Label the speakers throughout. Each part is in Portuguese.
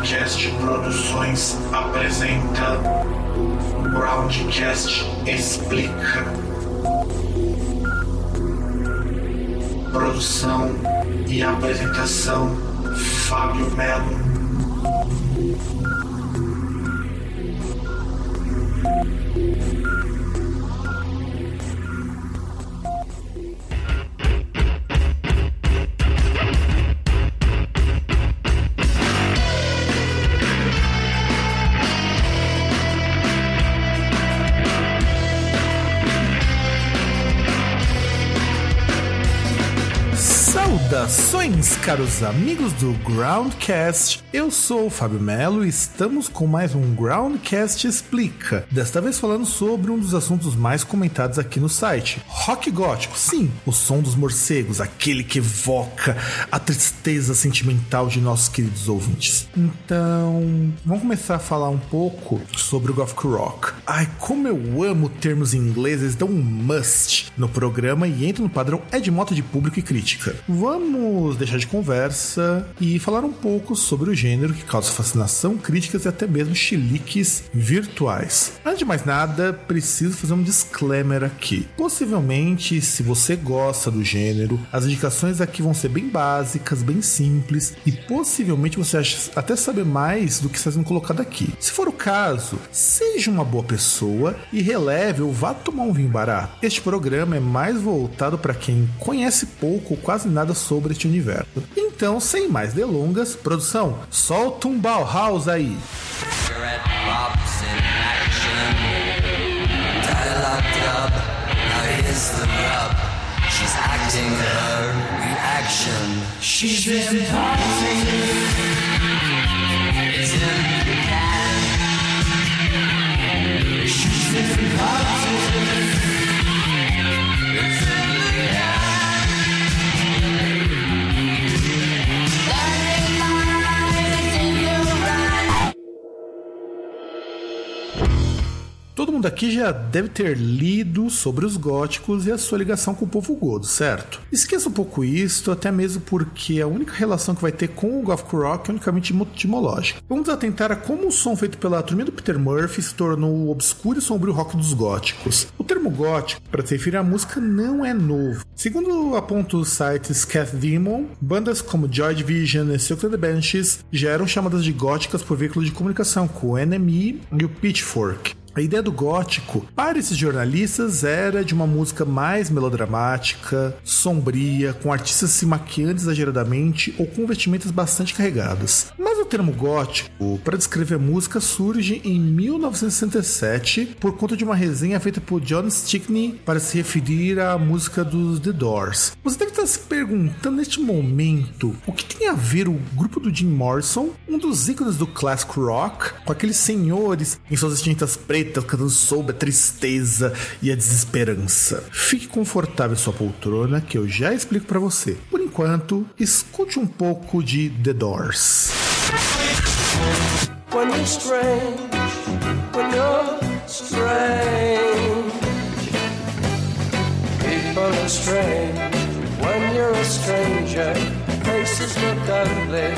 Speaker 1: Groundcast Produções apresenta Groundcast Explica. Produção e apresentação Fábio Melo.
Speaker 2: Saudações, caros amigos do Groundcast. Eu sou o Fábio Melo e estamos com mais um Groundcast Explica. Desta vez falando sobre um dos assuntos mais comentados aqui no site: rock gótico. Sim, o som dos morcegos, aquele que evoca a tristeza sentimental de nossos queridos ouvintes. Então, vamos começar a falar um pouco sobre o Gothic Rock. Ai, como eu amo termos ingleses, dão um must no programa e entra no padrão é de de público e crítica. Vamos deixar de conversa e falar um pouco sobre o gênero que causa fascinação, críticas e até mesmo chiliques virtuais. Antes de mais nada, preciso fazer um disclaimer aqui. Possivelmente, se você gosta do gênero, as indicações aqui vão ser bem básicas, bem simples e possivelmente você até saber mais do que está sendo colocado aqui. Se for o caso, seja uma boa pessoa e releve ou vá tomar um vinho barato. Este programa é mais voltado para quem conhece pouco ou quase nada sobre este universo. Então, sem mais delongas, produção, solta um Bauhaus aí. She's been partying. Aqui já deve ter lido sobre os góticos e a sua ligação com o povo godo, certo? Esqueça um pouco isso, até mesmo porque a única relação que vai ter com o Gothic Rock é unicamente etimológica. Vamos atentar a como o som feito pela turminha do Peter Murphy se tornou o obscuro e sombrio rock dos góticos. O termo gótico, para se referir à música, não é novo. Segundo aponta o site Scath Demon, bandas como Joy Division e Silk the Banshees já eram chamadas de góticas por veículo de comunicação, com o NME e o Pitchfork. A ideia do gótico, para esses jornalistas, era de uma música mais melodramática, sombria, com artistas se maquiando exageradamente ou com vestimentas bastante carregadas. Mas o termo gótico, para descrever a música, surge em 1967 por conta de uma resenha feita por John Stickney para se referir à música dos The Doors. Você deve estar se perguntando neste momento o que tem a ver o grupo do Jim Morrison, um dos ícones do classic rock, com aqueles senhores em suas vestimentas pretas cantando sobre a tristeza e a desesperança. Fique confortável em sua poltrona que eu já explico para você. Por enquanto, escute um pouco de The Doors. When you're strange, when you're strange, people are strange. When you're a stranger, faces look ugly.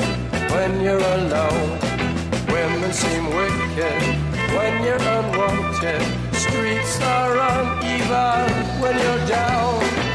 Speaker 2: When you're alone, women seem wicked. When you're unwanted. Streets are uneven when you're down.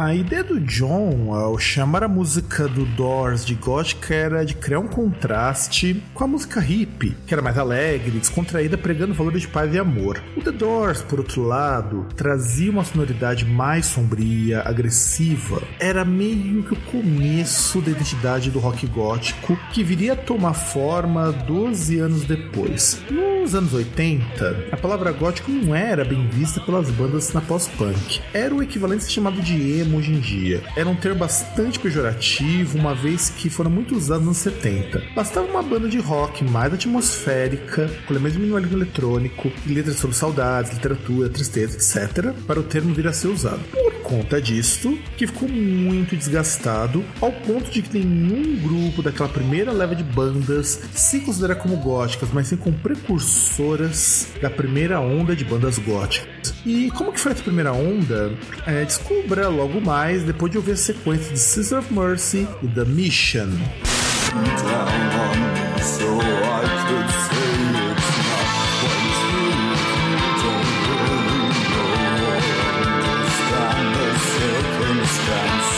Speaker 2: A ideia do John ao chamar a música do Doors de gótica era de criar um contraste com a música hip, que era mais alegre, descontraída, pregando valores de paz e amor. O The Doors, por outro lado, trazia uma sonoridade mais sombria, agressiva. Era meio que o começo da identidade do rock gótico, que viria a tomar forma 12 anos depois. Nos anos 80, a palavra gótico não era bem vista pelas bandas na pós-punk. Era o equivalente chamado de emo hoje em dia. Era um termo bastante pejorativo, uma vez que foram muito usados nos 70. Bastava uma banda de rock mais atmosférica, com elementos minimalismo eletrônico, letras sobre saudades, literatura, tristeza, etc., para o termo vir a ser usado. Por conta disto, que ficou muito desgastado, ao ponto de que nenhum grupo daquela primeira leva de bandas se considera como góticas, mas sim como precursoras da primeira onda de bandas góticas. E como que foi essa primeira onda? É, descubra logo mais depois de ouvir a sequência de Sister of Mercy e The Mission. Thanks.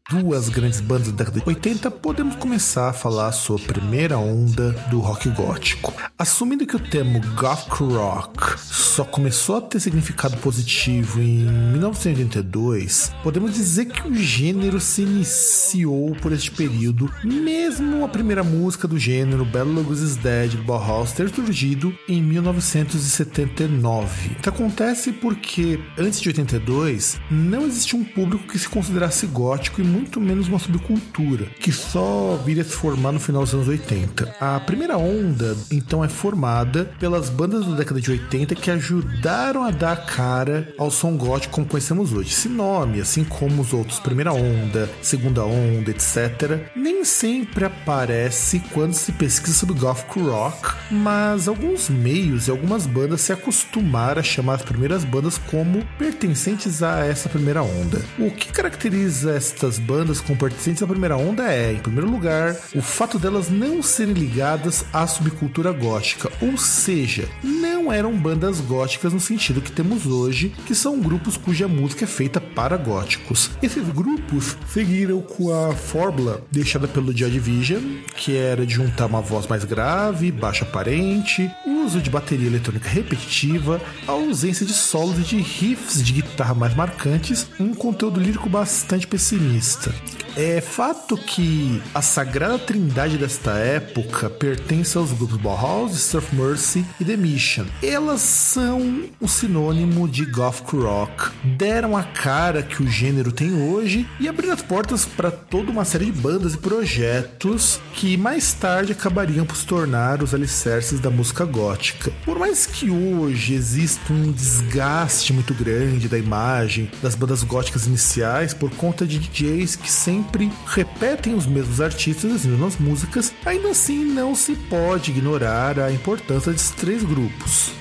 Speaker 2: duas grandes bandas da década de 80, podemos começar a falar sobre a primeira onda do rock gótico. Assumindo que o termo goth rock só começou a ter significado positivo em 1982, podemos dizer que o gênero se iniciou por este período, mesmo a primeira música do gênero, Bela Lugosi's Dead, do Bauhaus, ter surgido em 1979. Isso acontece porque, antes de 82, não existia um público que se considerasse gótico e muito menos uma subcultura, que só viria a se formar no final dos anos 80. A primeira onda, então, é formada pelas bandas da década de 80 que ajudaram a dar cara ao som gótico como conhecemos hoje. Esse nome, assim como os outros, primeira onda, segunda onda, etc., nem sempre aparece quando se pesquisa sobre gothic rock, mas alguns meios e algumas bandas se acostumaram a chamar as primeiras bandas como pertencentes a essa primeira onda. O que caracteriza estas bandas como pertencentes à primeira onda é, em primeiro lugar, o fato delas não serem ligadas à subcultura gótica, ou seja, não eram bandas góticas no sentido que temos hoje, que são grupos cuja música é feita para góticos. Esses grupos seguiram com a fórmula deixada pelo Joy Division, que era de juntar uma voz mais grave, baixa aparente, uso de bateria eletrônica repetitiva, a ausência de solos e de riffs de guitarra mais marcantes, um conteúdo lírico bastante pessimista. É fato que a sagrada trindade desta época pertence aos grupos Bauhaus, Surf Mercy e The Mission. Elas são o sinônimo de gothic rock, deram a cara que o gênero tem hoje e abriram as portas para toda uma série de bandas e projetos que mais tarde acabariam por se tornar os alicerces da música gótica. Por mais que hoje exista um desgaste muito grande da imagem das bandas góticas iniciais por conta de DJs que sempre sempre repetem os mesmos artistas as mesmas músicas, ainda assim não se pode ignorar a importância desses três grupos.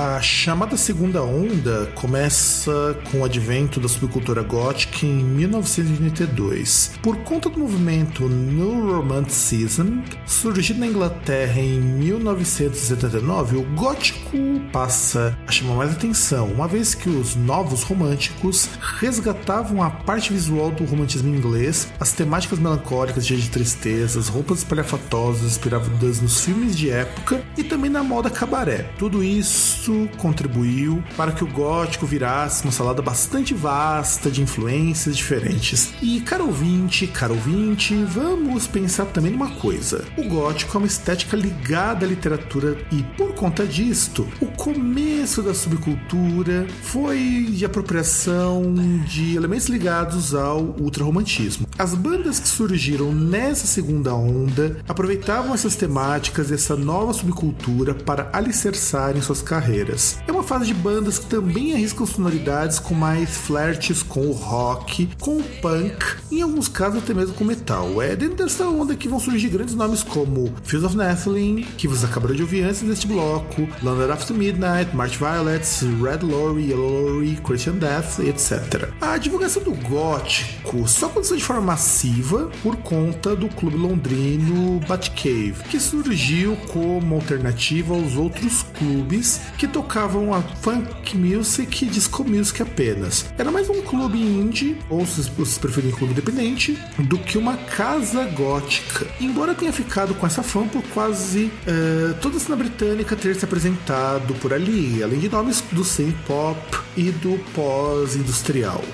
Speaker 2: Uh, chamada segunda onda começa com o advento da subcultura gótica em 1982. Por conta do movimento New Romanticism, surgido na Inglaterra em 1979, o gótico passa a chamar mais atenção, uma vez que os novos românticos resgatavam a parte visual do romantismo inglês, as temáticas melancólicas de tristezas, roupas espalhafatosas inspiradas nos filmes de época e também na moda cabaré. Tudo isso contribuiu para que o gótico virasse uma salada bastante vasta de influências diferentes. E, caro ouvinte, caro ouvinte, vamos pensar também numa coisa. O gótico é uma estética ligada à literatura e, por conta disto, o começo da subcultura foi de apropriação de elementos ligados ao ultrarromantismo. As bandas que surgiram nessa segunda onda aproveitavam essas temáticas e essa nova subcultura para alicerçarem suas carreiras. É uma fase de bandas que também arriscam sonoridades com mais flertes com o rock, com o punk, em alguns casos até mesmo com metal. É dentro dessa onda que vão surgir grandes nomes como Fields of Nephilim, que você acabaram de ouvir antes deste bloco, London After Midnight, March Violets, Red Lorry, Yellow Lorry, Christian Death, etc. A divulgação do gótico só aconteceu de forma massiva por conta do clube londrino Batcave, que surgiu como alternativa aos outros clubes que tocavam a funk music e disco music apenas. Era mais um clube indie, ou se vocês preferem clube independente, do que uma casa gótica. Embora tenha ficado com essa fama por quase uh, toda a cena britânica ter se apresentado por ali, além de nomes do synth pop e do pós-industrial.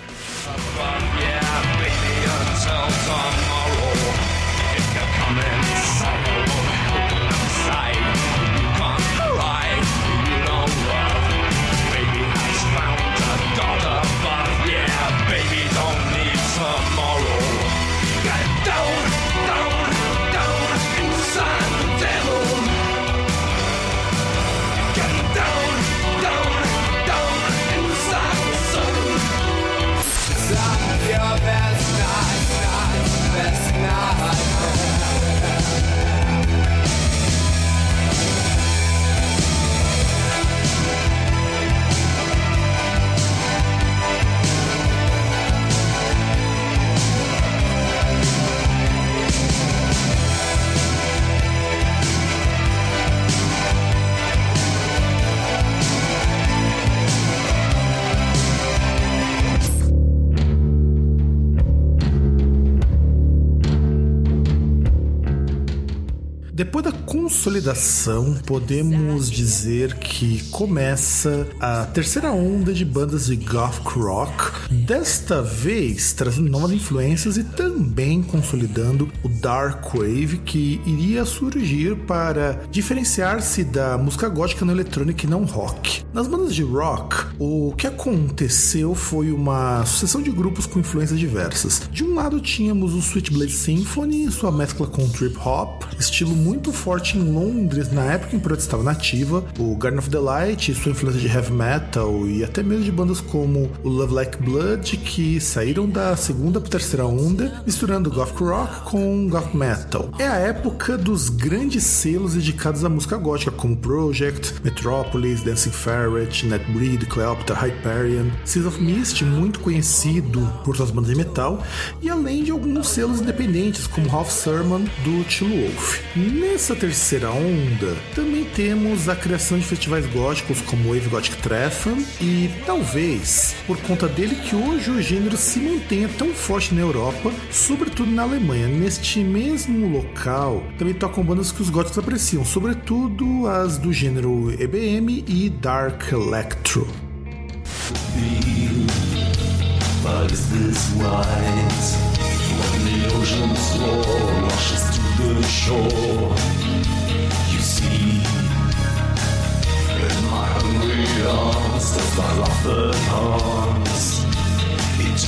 Speaker 2: Consolidação, podemos dizer que começa a terceira onda de bandas de goth rock, desta vez trazendo novas influências e também consolidando o dark wave que iria surgir para diferenciar-se da música gótica no eletrônica e não rock. Nas bandas de rock, o que aconteceu foi uma sucessão de grupos com influências diversas. De um lado tínhamos o Switchblade Symphony, sua mescla com trip hop, estilo muito forte em Londres na época em que estava nativa, o Garden of the Light, sua influência de heavy metal e até mesmo de bandas como o Love Like Blood, que saíram da segunda para terceira onda, misturando gothic rock com gothic metal. É a época dos grandes selos dedicados à música gótica, como Project, Metropolis, Dancing Ferret, Netbreed, Cleopatra, Hyperion, Seas of Mist, muito conhecido por suas bandas de metal, e além de alguns selos independentes, como Half Sermon do Tilo Wolf. Nessa terceira onda, também temos a criação de festivais góticos como Wave Gothic Treffen e talvez por conta dele que hoje o gênero se mantenha tão forte na Europa, sobretudo na Alemanha. Neste mesmo local também tocam bandas que os góticos apreciam, sobretudo as do gênero EBM e Dark Electro.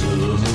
Speaker 2: to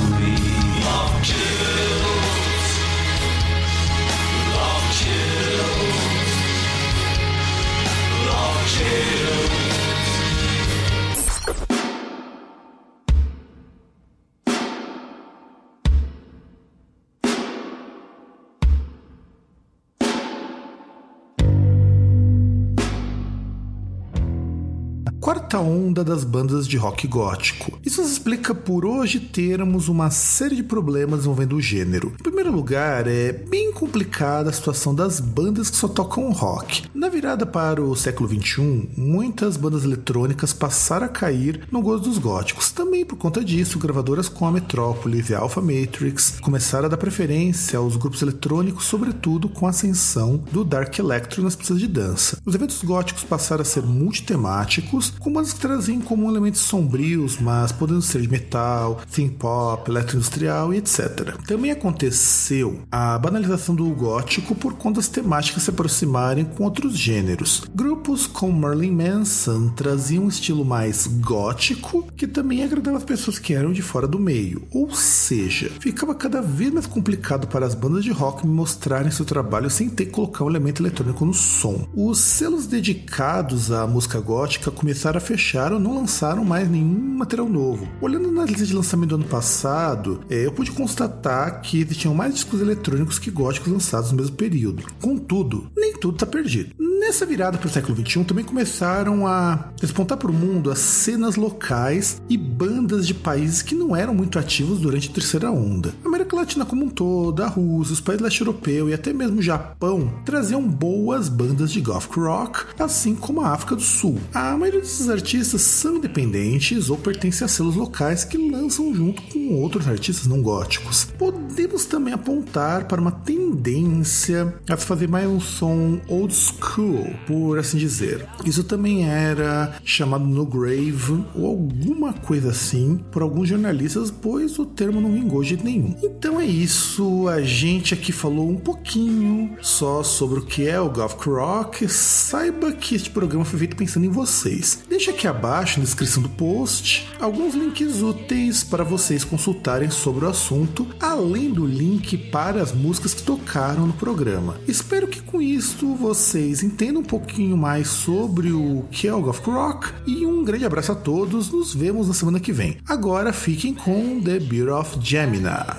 Speaker 2: quarta onda das bandas de rock gótico. Isso se explica por hoje termos uma série de problemas envolvendo o gênero. Em primeiro lugar, é bem complicada a situação das bandas que só tocam rock. Na virada para o século XXI, muitas bandas eletrônicas passaram a cair no gosto dos góticos. Também por conta disso, gravadoras como a Metrópolis e a Alpha Matrix começaram a dar preferência aos grupos eletrônicos, sobretudo com a ascensão do Dark Electro nas pistas de dança. Os eventos góticos passaram a ser multitemáticos, com que traziam como elementos sombrios, mas podendo ser de metal, synth pop, eletroindustrial e etc. Também aconteceu a banalização do gótico por conta das temáticas se aproximarem com outros gêneros. Grupos como Merlin Manson traziam um estilo mais gótico, que também agradava as pessoas que eram de fora do meio, ou seja, ficava cada vez mais complicado para as bandas de rock mostrarem seu trabalho sem ter que colocar um elemento eletrônico no som. Os selos dedicados à música gótica começaram a fechar ou não lançaram mais nenhum material novo. Olhando na lista de lançamento do ano passado, é, eu pude constatar que existiam mais discos eletrônicos que góticos lançados no mesmo período. Contudo, nem tudo está perdido. Nessa virada para o século XXI também começaram a despontar para o mundo as cenas locais e bandas de países que não eram muito ativos durante a terceira onda. A América Latina como um todo, a Rússia, os países leste europeu e até mesmo o Japão traziam boas bandas de gothic rock, assim como a África do Sul. A maioria desses artistas são independentes ou pertencem a selos locais que lançam junto com outros artistas não góticos. Podemos também apontar para uma tendência a se fazer mais um som old school por assim dizer. Isso também era chamado no grave ou alguma coisa assim por alguns jornalistas, pois o termo não vingou de nenhum. Então é isso, a gente aqui falou um pouquinho só sobre o que é o Gothic Rock. Saiba que este programa foi feito pensando em vocês. Deixa aqui abaixo na descrição do post alguns links úteis para vocês consultarem sobre o assunto, além do link para as músicas que tocaram no programa. Espero que com isso vocês entendam entenda um pouquinho mais sobre o que é o Rock e um grande abraço a todos. Nos vemos na semana que vem. Agora fiquem com The Beer of Gemina.